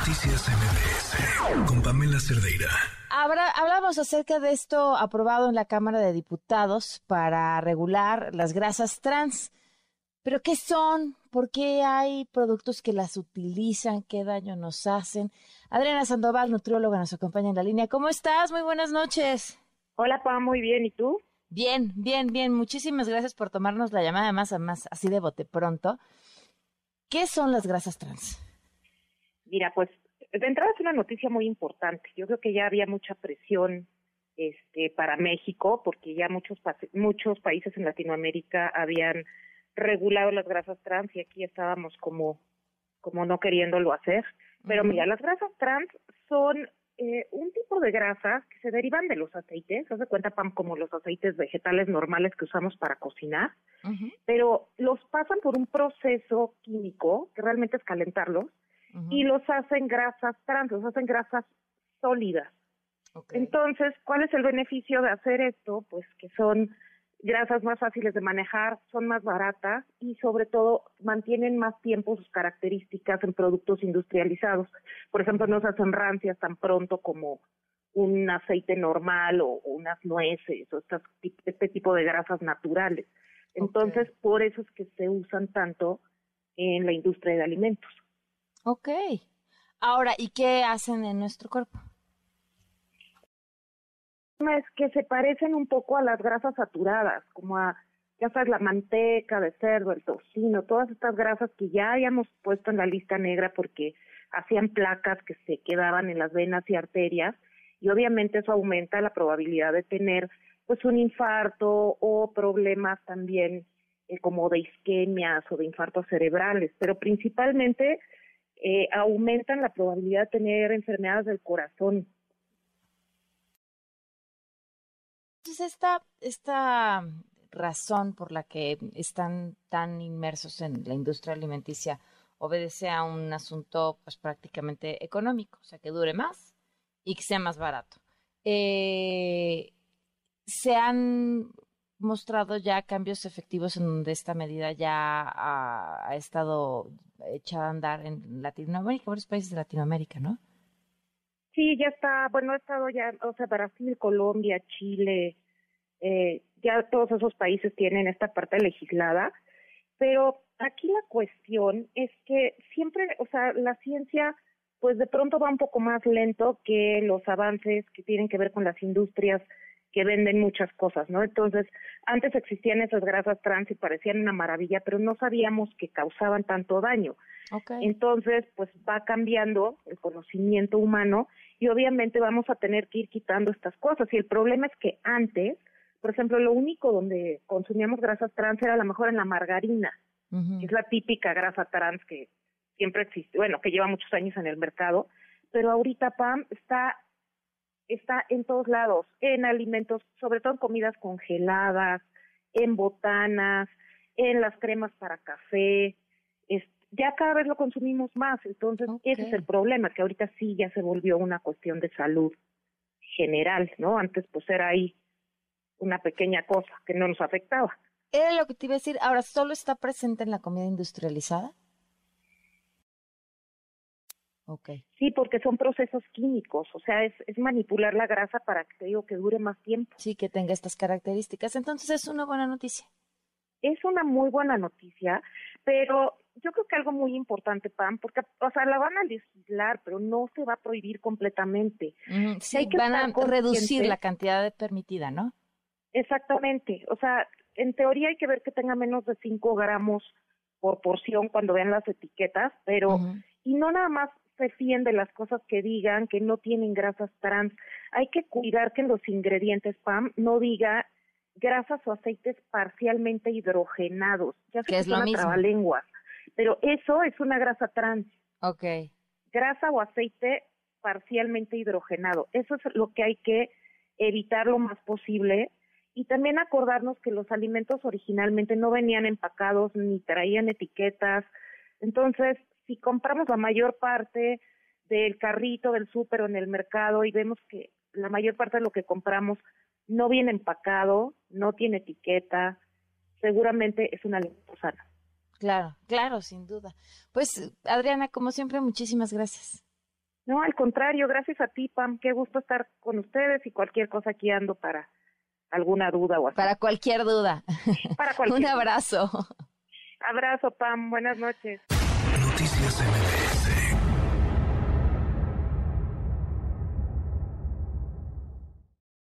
Noticias MBS con Pamela Cerdeira. hablamos acerca de esto aprobado en la Cámara de Diputados para regular las grasas trans. ¿Pero qué son? ¿Por qué hay productos que las utilizan? ¿Qué daño nos hacen? Adriana Sandoval, nutrióloga, nos acompaña en la línea. ¿Cómo estás? Muy buenas noches. Hola, Pam, muy bien. ¿Y tú? Bien, bien, bien. Muchísimas gracias por tomarnos la llamada, además, además así de bote pronto. ¿Qué son las grasas trans? Mira, pues de entrada es una noticia muy importante. Yo creo que ya había mucha presión este, para México, porque ya muchos, muchos países en Latinoamérica habían regulado las grasas trans y aquí estábamos como, como no queriéndolo hacer. Pero mira, las grasas trans son eh, un tipo de grasas que se derivan de los aceites, se cuenta Pam como los aceites vegetales normales que usamos para cocinar, pero los pasan por un proceso químico que realmente es calentarlos y los hacen grasas trans, los hacen grasas sólidas. Entonces, ¿cuál es el beneficio de hacer esto? Pues que son grasas más fáciles de manejar, son más baratas y sobre todo mantienen más tiempo sus características en productos industrializados. Por ejemplo, no se hacen rancias tan pronto como un aceite normal o, unas nueces o este tipo de grasas naturales. Entonces, por eso es que se usan tanto en la industria de alimentos. Ok. Ahora, ¿y qué hacen en nuestro cuerpo? Es que se parecen un poco a las grasas saturadas, como a, ya sabes, la manteca de cerdo, el tocino, todas estas grasas que ya hayamos puesto en la lista negra porque hacían placas que se quedaban en las venas y arterias y obviamente eso aumenta la probabilidad de tener pues un infarto o problemas también eh, como de isquemias o de infartos cerebrales, pero principalmente eh, aumentan la probabilidad de tener enfermedades del corazón. Entonces, esta, esta razón por la que están tan inmersos en la industria alimenticia obedece a un asunto pues prácticamente económico, o sea, que dure más y que sea más barato. Eh, se han mostrado ya cambios efectivos en donde esta medida ya ha, estado echada a andar en Latinoamérica, varios países de Latinoamérica, ¿no? Sí, ya está, bueno, ha estado ya, o sea, Brasil, Colombia, Chile, eh, ya todos esos países tienen esta parte legislada, pero aquí la cuestión es que siempre, o sea, la ciencia pues de pronto va un poco más lento que los avances que tienen que ver con las industrias que venden muchas cosas, ¿no? Entonces, antes existían esas grasas trans y parecían una maravilla, pero no sabíamos que causaban tanto daño. Entonces, pues va cambiando el conocimiento humano y obviamente vamos a tener que ir quitando estas cosas. Y el problema es que antes, por ejemplo, lo único donde consumíamos grasas trans era a lo mejor en la margarina, que es la típica grasa trans que siempre existe, bueno, que lleva muchos años en el mercado, pero ahorita Pam está está en todos lados, en alimentos, sobre todo en comidas congeladas, en botanas, en las cremas para café, ya cada vez lo consumimos más, entonces ese es el problema, que ahorita sí ya se volvió una cuestión de salud general, ¿no? Antes pues era ahí una pequeña cosa que no nos afectaba. Era lo que te iba a decir, ahora solo está presente en la comida industrializada. Sí, porque son procesos químicos, o sea, es, es manipular la grasa para que digo que dure más tiempo. Sí, que tenga estas características. Entonces es una buena noticia. Es una muy buena noticia, pero yo creo que algo muy importante, Pam, porque, o sea, la van a legislar, pero no se va a prohibir completamente. sí, hay que van a reducir la cantidad permitida, ¿no? Exactamente. O sea, en teoría hay que ver que tenga menos de 5 gramos por porción cuando vean las etiquetas, pero, y no nada más se fíen de las cosas que digan que no tienen grasas trans. Hay que cuidar que en los ingredientes PAM no diga grasas o aceites parcialmente hidrogenados. Ya sé que, es lo mismo. lenguas, pero eso es una grasa trans. Ok. Grasa o aceite parcialmente hidrogenado. Eso es lo que hay que evitar lo más posible y también acordarnos que los alimentos originalmente no venían empacados ni traían etiquetas. Entonces, si compramos la mayor parte del carrito del súper o en el mercado y vemos que la mayor parte de lo que compramos no viene empacado, no tiene etiqueta, seguramente es una alimento sana. Claro, claro, sin duda. Pues Adriana, como siempre, muchísimas gracias. No, al contrario, gracias a ti, Pam. Qué gusto estar con ustedes y cualquier cosa aquí ando para alguna duda o así. Para cualquier duda. Para cualquier Un abrazo. Abrazo, Pam. Buenas noches. Noticias MBS.